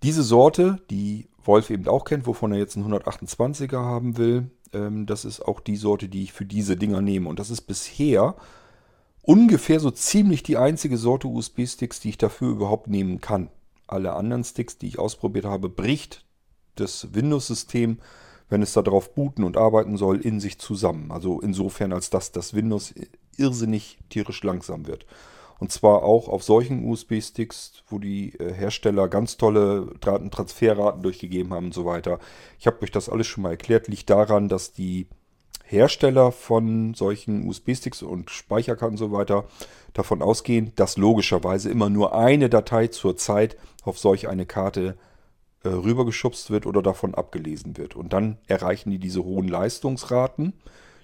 A: diese Sorte, die Wolf eben auch kennt, wovon er jetzt einen 128er haben will, ähm, das ist auch die Sorte, die ich für diese Dinger nehme. Und das ist bisher ungefähr so ziemlich die einzige Sorte USB-Sticks, die ich dafür überhaupt nehmen kann. Alle anderen Sticks, die ich ausprobiert habe, bricht das Windows-System, wenn es darauf booten und arbeiten soll, in sich zusammen. Also insofern, als dass das Windows irrsinnig tierisch langsam wird. Und zwar auch auf solchen USB-Sticks, wo die äh, Hersteller ganz tolle Datentransferraten durchgegeben haben und so weiter. Ich habe euch das alles schon mal erklärt. Liegt daran, dass die Hersteller von solchen USB-Sticks und Speicherkarten und so weiter davon ausgehen, dass logischerweise immer nur eine Datei zur Zeit auf solch eine Karte äh, rübergeschubst wird oder davon abgelesen wird. Und dann erreichen die diese hohen Leistungsraten,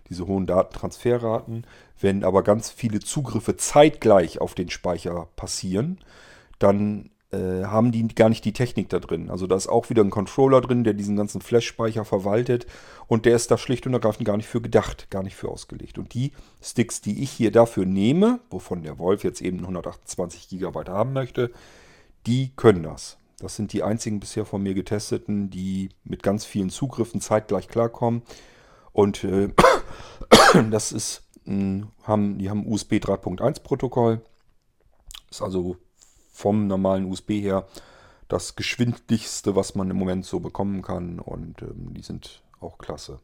A: diese hohen Datentransferraten. Wenn aber ganz viele Zugriffe zeitgleich auf den Speicher passieren, dann äh, haben die gar nicht die Technik da drin. Also da ist auch wieder ein Controller drin, der diesen ganzen Flash-Speicher verwaltet und der ist da schlicht und ergreifend gar nicht für gedacht, gar nicht für ausgelegt. Und die Sticks, die ich hier dafür nehme, wovon der Wolf jetzt eben 128 GB haben möchte, die können das. Das sind die einzigen bisher von mir getesteten, die mit ganz vielen Zugriffen zeitgleich klarkommen. Und äh, das ist, mh, haben, die haben USB 3.1 Protokoll. Ist also vom normalen USB her das geschwindigste, was man im Moment so bekommen kann. Und ähm, die sind auch klasse.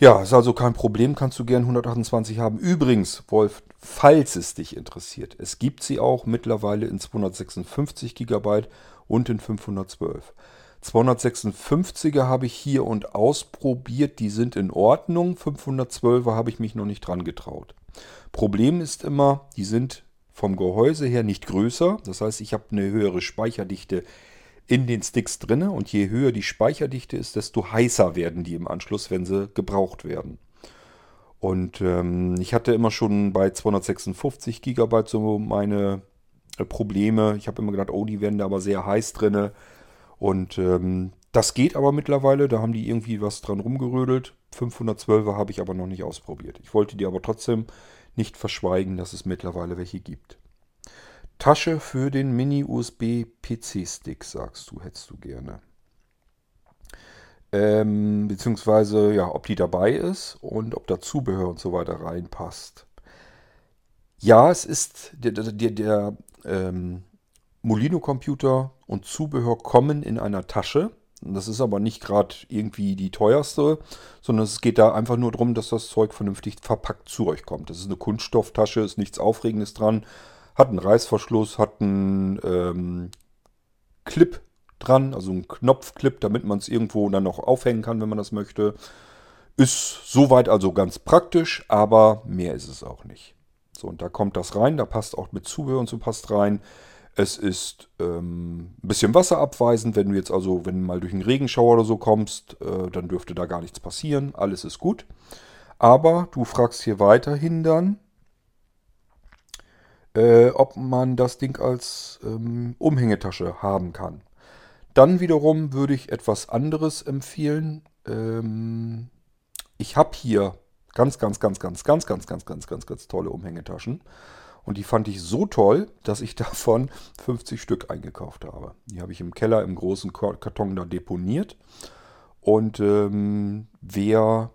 A: Ja, ist also kein Problem, kannst du gern 128 haben. Übrigens, Wolf, falls es dich interessiert, es gibt sie auch mittlerweile in 256 GB und in 512. 256er habe ich hier und ausprobiert, die sind in Ordnung. 512er habe ich mich noch nicht dran getraut. Problem ist immer, die sind vom Gehäuse her nicht größer. Das heißt, ich habe eine höhere Speicherdichte in den Sticks drin und je höher die Speicherdichte ist, desto heißer werden die im Anschluss, wenn sie gebraucht werden. Und ähm, ich hatte immer schon bei 256 GB so meine äh, Probleme. Ich habe immer gedacht, oh, die werden da aber sehr heiß drin. Und ähm, das geht aber mittlerweile. Da haben die irgendwie was dran rumgerödelt. 512er habe ich aber noch nicht ausprobiert. Ich wollte dir aber trotzdem nicht verschweigen, dass es mittlerweile welche gibt. Tasche für den Mini-USB-PC-Stick, sagst du, hättest du gerne. Ähm, beziehungsweise, ja, ob die dabei ist und ob da Zubehör und so weiter reinpasst. Ja, es ist der, der, der ähm, Molino-Computer und Zubehör kommen in einer Tasche. Das ist aber nicht gerade irgendwie die teuerste, sondern es geht da einfach nur darum, dass das Zeug vernünftig verpackt zu euch kommt. Das ist eine Kunststofftasche, ist nichts Aufregendes dran, hat einen Reißverschluss, hat einen ähm, Clip dran, also einen Knopfclip, damit man es irgendwo dann noch aufhängen kann, wenn man das möchte. Ist soweit also ganz praktisch, aber mehr ist es auch nicht. So, und da kommt das rein, da passt auch mit Zubehör und so passt rein. Es ist ähm, ein bisschen wasserabweisend. Wenn du jetzt also, wenn du mal durch einen Regenschauer oder so kommst, äh, dann dürfte da gar nichts passieren. Alles ist gut. Aber du fragst hier weiterhin dann, äh, ob man das Ding als ähm, Umhängetasche haben kann. Dann wiederum würde ich etwas anderes empfehlen. Ähm, ich habe hier ganz, ganz, ganz, ganz, ganz, ganz, ganz, ganz, ganz, ganz tolle Umhängetaschen. Und die fand ich so toll, dass ich davon 50 Stück eingekauft habe. Die habe ich im Keller im großen Karton da deponiert. Und ähm, wer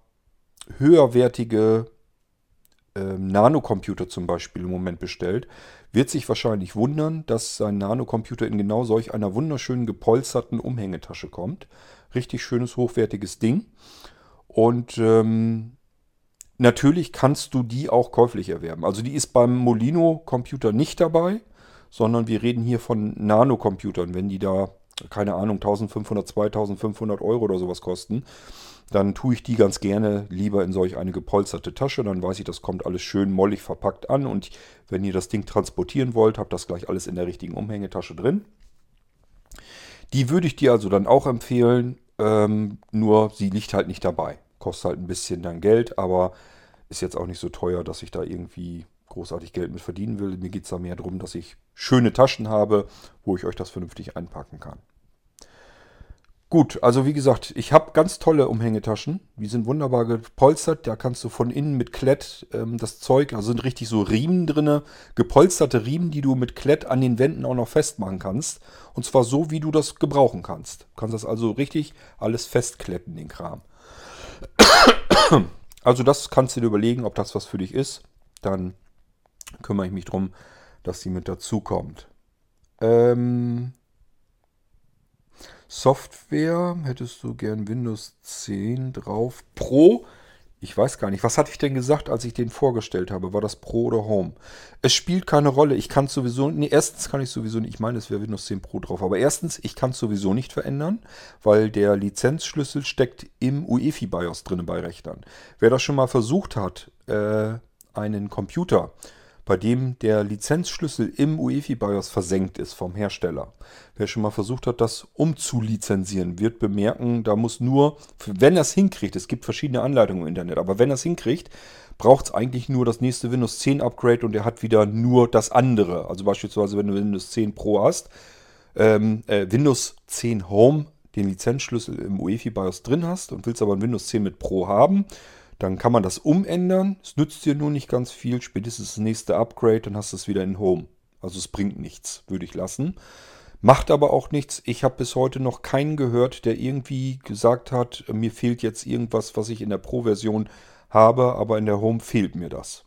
A: höherwertige ähm, Nanocomputer zum Beispiel im Moment bestellt, wird sich wahrscheinlich wundern, dass sein Nanocomputer in genau solch einer wunderschönen gepolsterten Umhängetasche kommt. Richtig schönes, hochwertiges Ding. Und ähm, natürlich kannst du die auch käuflich erwerben. Also die ist beim Molino-Computer nicht dabei, sondern wir reden hier von Nanocomputern. Wenn die da, keine Ahnung, 1500, 2500 Euro oder sowas kosten, dann tue ich die ganz gerne lieber in solch eine gepolsterte Tasche. Dann weiß ich, das kommt alles schön mollig verpackt an. Und wenn ihr das Ding transportieren wollt, habt das gleich alles in der richtigen Umhängetasche drin. Die würde ich dir also dann auch empfehlen, ähm, nur sie liegt halt nicht dabei. Kostet halt ein bisschen dann Geld, aber ist jetzt auch nicht so teuer, dass ich da irgendwie großartig Geld mit verdienen will. Mir geht es da mehr darum, dass ich schöne Taschen habe, wo ich euch das vernünftig einpacken kann. Gut, also wie gesagt, ich habe ganz tolle Umhängetaschen. Die sind wunderbar gepolstert. Da kannst du von innen mit Klett ähm, das Zeug, also sind richtig so Riemen drin, gepolsterte Riemen, die du mit Klett an den Wänden auch noch festmachen kannst. Und zwar so, wie du das gebrauchen kannst. Du kannst das also richtig alles festkletten, den Kram. Also das kannst du dir überlegen, ob das was für dich ist. Dann kümmere ich mich darum, dass sie mit dazu kommt. Ähm, Software, hättest du gern Windows 10 drauf? Pro? Ich weiß gar nicht. Was hatte ich denn gesagt, als ich den vorgestellt habe? War das Pro oder Home? Es spielt keine Rolle. Ich kann es sowieso. Nee, erstens kann ich sowieso nicht. Ich meine, es wäre Windows 10 Pro drauf. Aber erstens, ich kann es sowieso nicht verändern, weil der Lizenzschlüssel steckt im UEFI BIOS drin bei Rechnern. Wer das schon mal versucht hat, äh, einen Computer bei dem der Lizenzschlüssel im UEFI BIOS versenkt ist vom Hersteller. Wer schon mal versucht hat, das umzulizenzieren, wird bemerken, da muss nur, wenn er es hinkriegt, es gibt verschiedene Anleitungen im Internet, aber wenn er es hinkriegt, braucht es eigentlich nur das nächste Windows 10 Upgrade und er hat wieder nur das andere. Also beispielsweise, wenn du Windows 10 Pro hast, ähm, äh, Windows 10 Home den Lizenzschlüssel im UEFI BIOS drin hast und willst aber ein Windows 10 mit Pro haben, dann kann man das umändern. Es nützt dir nur nicht ganz viel. Spätestens das nächste Upgrade, dann hast du es wieder in Home. Also es bringt nichts, würde ich lassen. Macht aber auch nichts. Ich habe bis heute noch keinen gehört, der irgendwie gesagt hat, mir fehlt jetzt irgendwas, was ich in der Pro-Version habe, aber in der Home fehlt mir das.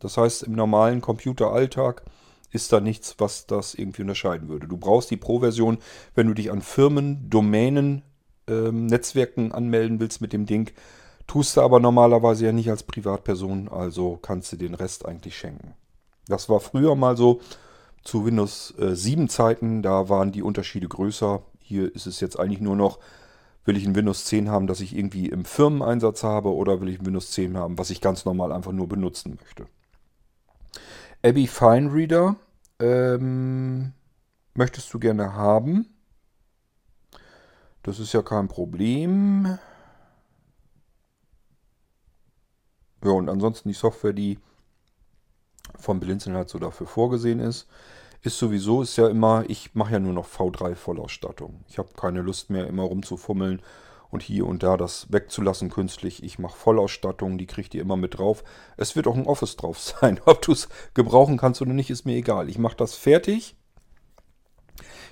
A: Das heißt, im normalen Computeralltag ist da nichts, was das irgendwie unterscheiden würde. Du brauchst die Pro-Version, wenn du dich an Firmen, Domänen, ähm, Netzwerken anmelden willst mit dem Ding. Tust du aber normalerweise ja nicht als Privatperson, also kannst du den Rest eigentlich schenken. Das war früher mal so zu Windows äh, 7 Zeiten, da waren die Unterschiede größer. Hier ist es jetzt eigentlich nur noch, will ich ein Windows 10 haben, das ich irgendwie im Firmeneinsatz habe oder will ich ein Windows 10 haben, was ich ganz normal einfach nur benutzen möchte. Abby Fine Reader ähm, möchtest du gerne haben. Das ist ja kein Problem. Ja, und ansonsten die Software, die vom Blinzeln halt so dafür vorgesehen ist, ist sowieso, ist ja immer, ich mache ja nur noch V3 Vollausstattung. Ich habe keine Lust mehr, immer rumzufummeln und hier und da das wegzulassen künstlich. Ich mache Vollausstattung, die kriegt ihr immer mit drauf. Es wird auch ein Office drauf sein. Ob du es gebrauchen kannst oder nicht, ist mir egal. Ich mache das fertig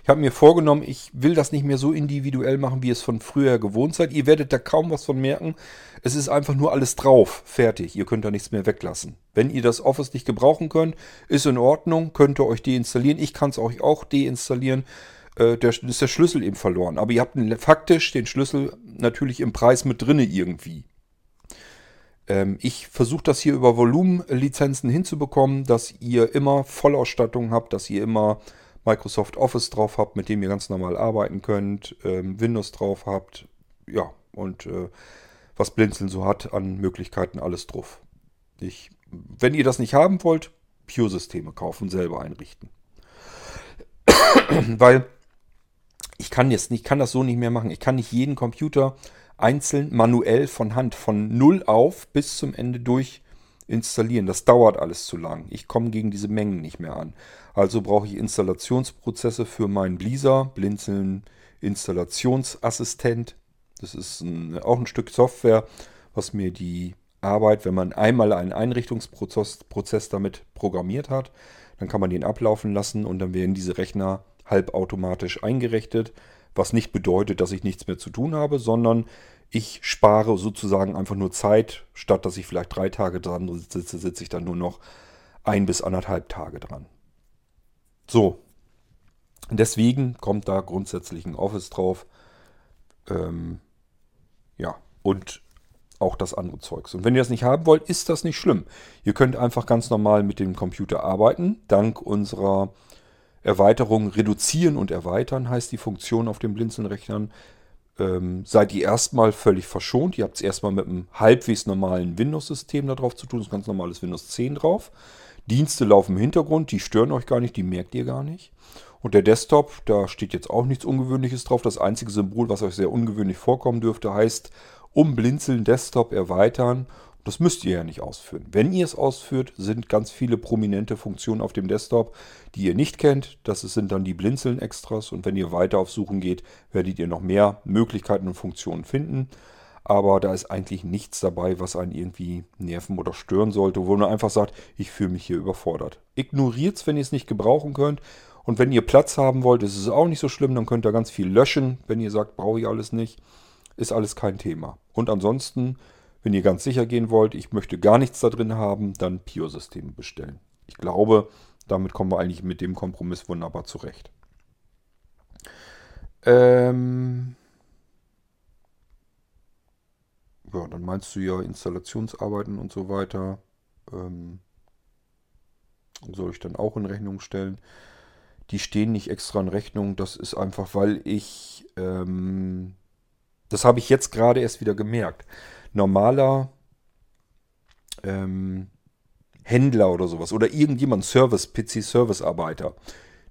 A: ich habe mir vorgenommen, ich will das nicht mehr so individuell machen, wie es von früher gewohnt seid. Ihr werdet da kaum was von merken. Es ist einfach nur alles drauf. Fertig. Ihr könnt da nichts mehr weglassen. Wenn ihr das Office nicht gebrauchen könnt, ist in Ordnung. Könnt ihr euch deinstallieren. Ich kann es euch auch deinstallieren. Äh, der, ist der Schlüssel eben verloren. Aber ihr habt faktisch den Schlüssel natürlich im Preis mit drinne irgendwie. Ähm, ich versuche das hier über Volumenlizenzen hinzubekommen, dass ihr immer Vollausstattung habt, dass ihr immer Microsoft Office drauf habt, mit dem ihr ganz normal arbeiten könnt, ähm, Windows drauf habt, ja, und äh, was Blinzeln so hat an Möglichkeiten, alles drauf. Ich, wenn ihr das nicht haben wollt, Pure-Systeme kaufen, selber einrichten. Weil ich kann jetzt nicht, kann das so nicht mehr machen. Ich kann nicht jeden Computer einzeln manuell von Hand von null auf bis zum Ende durch installieren. Das dauert alles zu lang. Ich komme gegen diese Mengen nicht mehr an. Also brauche ich Installationsprozesse für meinen Blizzard, Blinzeln Installationsassistent. Das ist ein, auch ein Stück Software, was mir die Arbeit, wenn man einmal einen Einrichtungsprozess Prozess damit programmiert hat, dann kann man den ablaufen lassen und dann werden diese Rechner halbautomatisch eingerichtet, was nicht bedeutet, dass ich nichts mehr zu tun habe, sondern ich spare sozusagen einfach nur Zeit, statt dass ich vielleicht drei Tage dran sitze, sitze ich dann nur noch ein bis anderthalb Tage dran. So, deswegen kommt da grundsätzlich ein Office drauf. Ähm, ja, und auch das andere Zeugs. Und wenn ihr das nicht haben wollt, ist das nicht schlimm. Ihr könnt einfach ganz normal mit dem Computer arbeiten. Dank unserer Erweiterung reduzieren und erweitern heißt die Funktion auf den Blinzeln-Rechnern. Ähm, seid ihr erstmal völlig verschont. Ihr habt es erstmal mit einem halbwegs normalen Windows-System darauf zu tun. Das ist ganz normales Windows 10 drauf. Dienste laufen im Hintergrund, die stören euch gar nicht, die merkt ihr gar nicht. Und der Desktop, da steht jetzt auch nichts Ungewöhnliches drauf. Das einzige Symbol, was euch sehr ungewöhnlich vorkommen dürfte, heißt umblinzeln, Desktop erweitern. Das müsst ihr ja nicht ausführen. Wenn ihr es ausführt, sind ganz viele prominente Funktionen auf dem Desktop, die ihr nicht kennt. Das sind dann die Blinzeln-Extras. Und wenn ihr weiter auf Suchen geht, werdet ihr noch mehr Möglichkeiten und Funktionen finden. Aber da ist eigentlich nichts dabei, was einen irgendwie nerven oder stören sollte, wo man einfach sagt, ich fühle mich hier überfordert. Ignoriert es, wenn ihr es nicht gebrauchen könnt. Und wenn ihr Platz haben wollt, ist es auch nicht so schlimm. Dann könnt ihr ganz viel löschen. Wenn ihr sagt, brauche ich alles nicht ist alles kein Thema. Und ansonsten, wenn ihr ganz sicher gehen wollt, ich möchte gar nichts da drin haben, dann Pio-Systeme bestellen. Ich glaube, damit kommen wir eigentlich mit dem Kompromiss wunderbar zurecht. Ähm ja, dann meinst du ja Installationsarbeiten und so weiter. Ähm soll ich dann auch in Rechnung stellen. Die stehen nicht extra in Rechnung. Das ist einfach, weil ich ähm, das habe ich jetzt gerade erst wieder gemerkt. Normaler ähm, Händler oder sowas oder irgendjemand, Service, PC-Service-Arbeiter,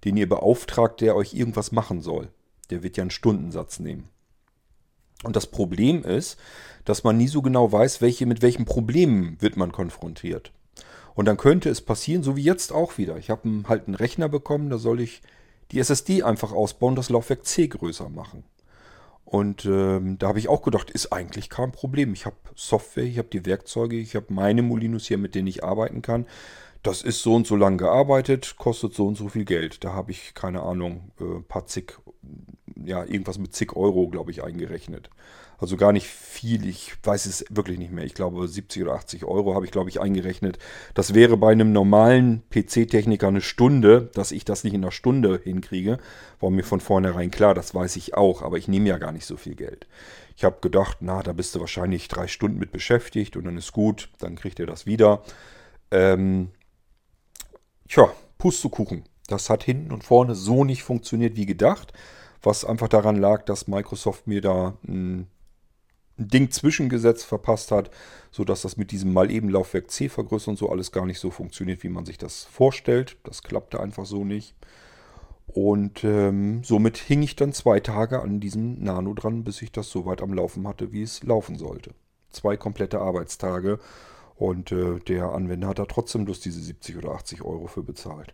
A: den ihr beauftragt, der euch irgendwas machen soll, der wird ja einen Stundensatz nehmen. Und das Problem ist, dass man nie so genau weiß, welche, mit welchen Problemen wird man konfrontiert. Und dann könnte es passieren, so wie jetzt auch wieder. Ich habe halt einen Rechner bekommen, da soll ich die SSD einfach ausbauen, das Laufwerk C größer machen. Und ähm, da habe ich auch gedacht, ist eigentlich kein Problem. Ich habe Software, ich habe die Werkzeuge, ich habe meine Molinos hier, mit denen ich arbeiten kann. Das ist so und so lang gearbeitet, kostet so und so viel Geld. Da habe ich, keine Ahnung, äh, paar zig, ja, irgendwas mit zig Euro, glaube ich, eingerechnet. Also gar nicht viel, ich weiß es wirklich nicht mehr. Ich glaube 70 oder 80 Euro habe ich, glaube ich, eingerechnet. Das wäre bei einem normalen PC-Techniker eine Stunde, dass ich das nicht in einer Stunde hinkriege. War mir von vornherein klar, das weiß ich auch, aber ich nehme ja gar nicht so viel Geld. Ich habe gedacht, na, da bist du wahrscheinlich drei Stunden mit beschäftigt und dann ist gut, dann kriegt ihr das wieder. Ähm, tja, Pustekuchen. Das hat hinten und vorne so nicht funktioniert wie gedacht, was einfach daran lag, dass Microsoft mir da ein Ding zwischengesetzt verpasst hat, sodass das mit diesem mal eben Laufwerk C vergrößern und so alles gar nicht so funktioniert, wie man sich das vorstellt. Das klappte einfach so nicht. Und ähm, somit hing ich dann zwei Tage an diesem Nano dran, bis ich das so weit am Laufen hatte, wie es laufen sollte. Zwei komplette Arbeitstage. Und äh, der Anwender hat da trotzdem bloß diese 70 oder 80 Euro für bezahlt.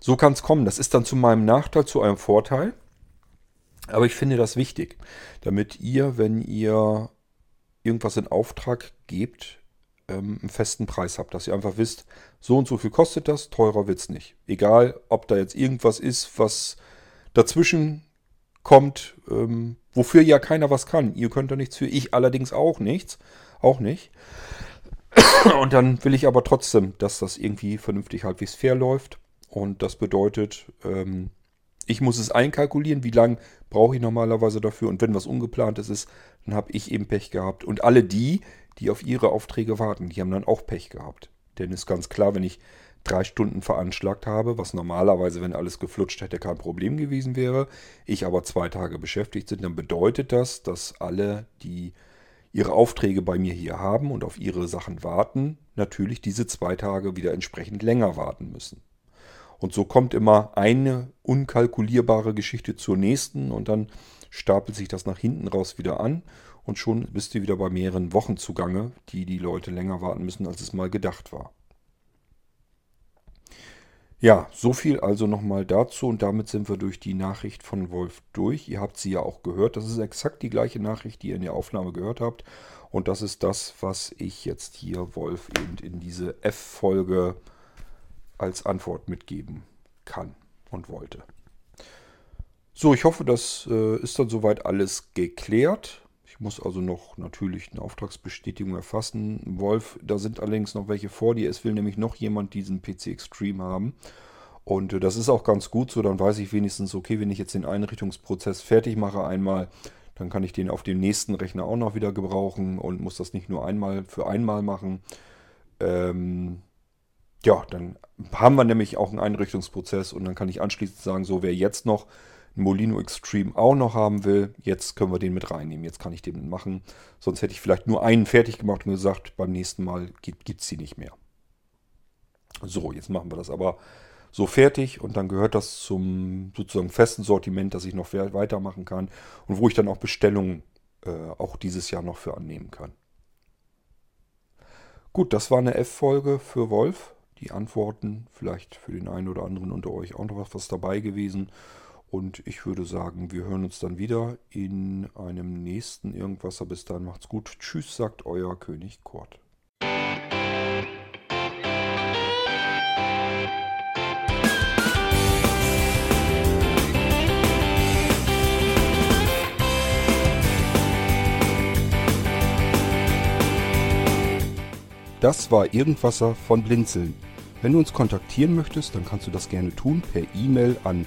A: So kann es kommen. Das ist dann zu meinem Nachteil, zu eurem Vorteil. Aber ich finde das wichtig, damit ihr, wenn ihr irgendwas in Auftrag gebt, ähm, einen festen Preis habt, dass ihr einfach wisst, so und so viel kostet das, teurer wird es nicht. Egal, ob da jetzt irgendwas ist, was dazwischen kommt, ähm, wofür ja keiner was kann. Ihr könnt da nichts für, ich allerdings auch nichts, auch nicht. Und dann will ich aber trotzdem, dass das irgendwie vernünftig halbwegs fair läuft. Und das bedeutet, ähm, ich muss es einkalkulieren, wie lange brauche ich normalerweise dafür. Und wenn was Ungeplantes ist, dann habe ich eben Pech gehabt. Und alle die, die auf ihre Aufträge warten, die haben dann auch Pech gehabt. Denn ist ganz klar, wenn ich drei Stunden veranschlagt habe, was normalerweise, wenn alles geflutscht hätte, kein Problem gewesen wäre, ich aber zwei Tage beschäftigt sind, dann bedeutet das, dass alle, die ihre Aufträge bei mir hier haben und auf ihre Sachen warten, natürlich diese zwei Tage wieder entsprechend länger warten müssen. Und so kommt immer eine unkalkulierbare Geschichte zur nächsten und dann stapelt sich das nach hinten raus wieder an und schon bist du wieder bei mehreren Wochen zugange, die die Leute länger warten müssen, als es mal gedacht war. Ja, so viel also nochmal dazu und damit sind wir durch die Nachricht von Wolf durch. Ihr habt sie ja auch gehört. Das ist exakt die gleiche Nachricht, die ihr in der Aufnahme gehört habt. Und das ist das, was ich jetzt hier Wolf eben in diese F-Folge als Antwort mitgeben kann und wollte. So, ich hoffe, das äh, ist dann soweit alles geklärt. Muss also noch natürlich eine Auftragsbestätigung erfassen. Wolf, da sind allerdings noch welche vor dir. Es will nämlich noch jemand diesen PC Extreme haben. Und äh, das ist auch ganz gut so. Dann weiß ich wenigstens, okay, wenn ich jetzt den Einrichtungsprozess fertig mache einmal, dann kann ich den auf dem nächsten Rechner auch noch wieder gebrauchen und muss das nicht nur einmal für einmal machen. Ähm, ja, dann haben wir nämlich auch einen Einrichtungsprozess und dann kann ich anschließend sagen, so wer jetzt noch Molino Extreme auch noch haben will, jetzt können wir den mit reinnehmen. Jetzt kann ich den machen. Sonst hätte ich vielleicht nur einen fertig gemacht und gesagt, beim nächsten Mal gibt es sie nicht mehr. So, jetzt machen wir das aber so fertig und dann gehört das zum sozusagen festen Sortiment, dass ich noch weitermachen kann und wo ich dann auch Bestellungen äh, auch dieses Jahr noch für annehmen kann. Gut, das war eine F-Folge für Wolf. Die Antworten, vielleicht für den einen oder anderen unter euch auch noch was dabei gewesen. Und ich würde sagen, wir hören uns dann wieder in einem nächsten Irgendwasser. Bis dann macht's gut. Tschüss, sagt euer König Kurt. Das war Irgendwasser von Blinzeln. Wenn du uns kontaktieren möchtest, dann kannst du das gerne tun per E-Mail an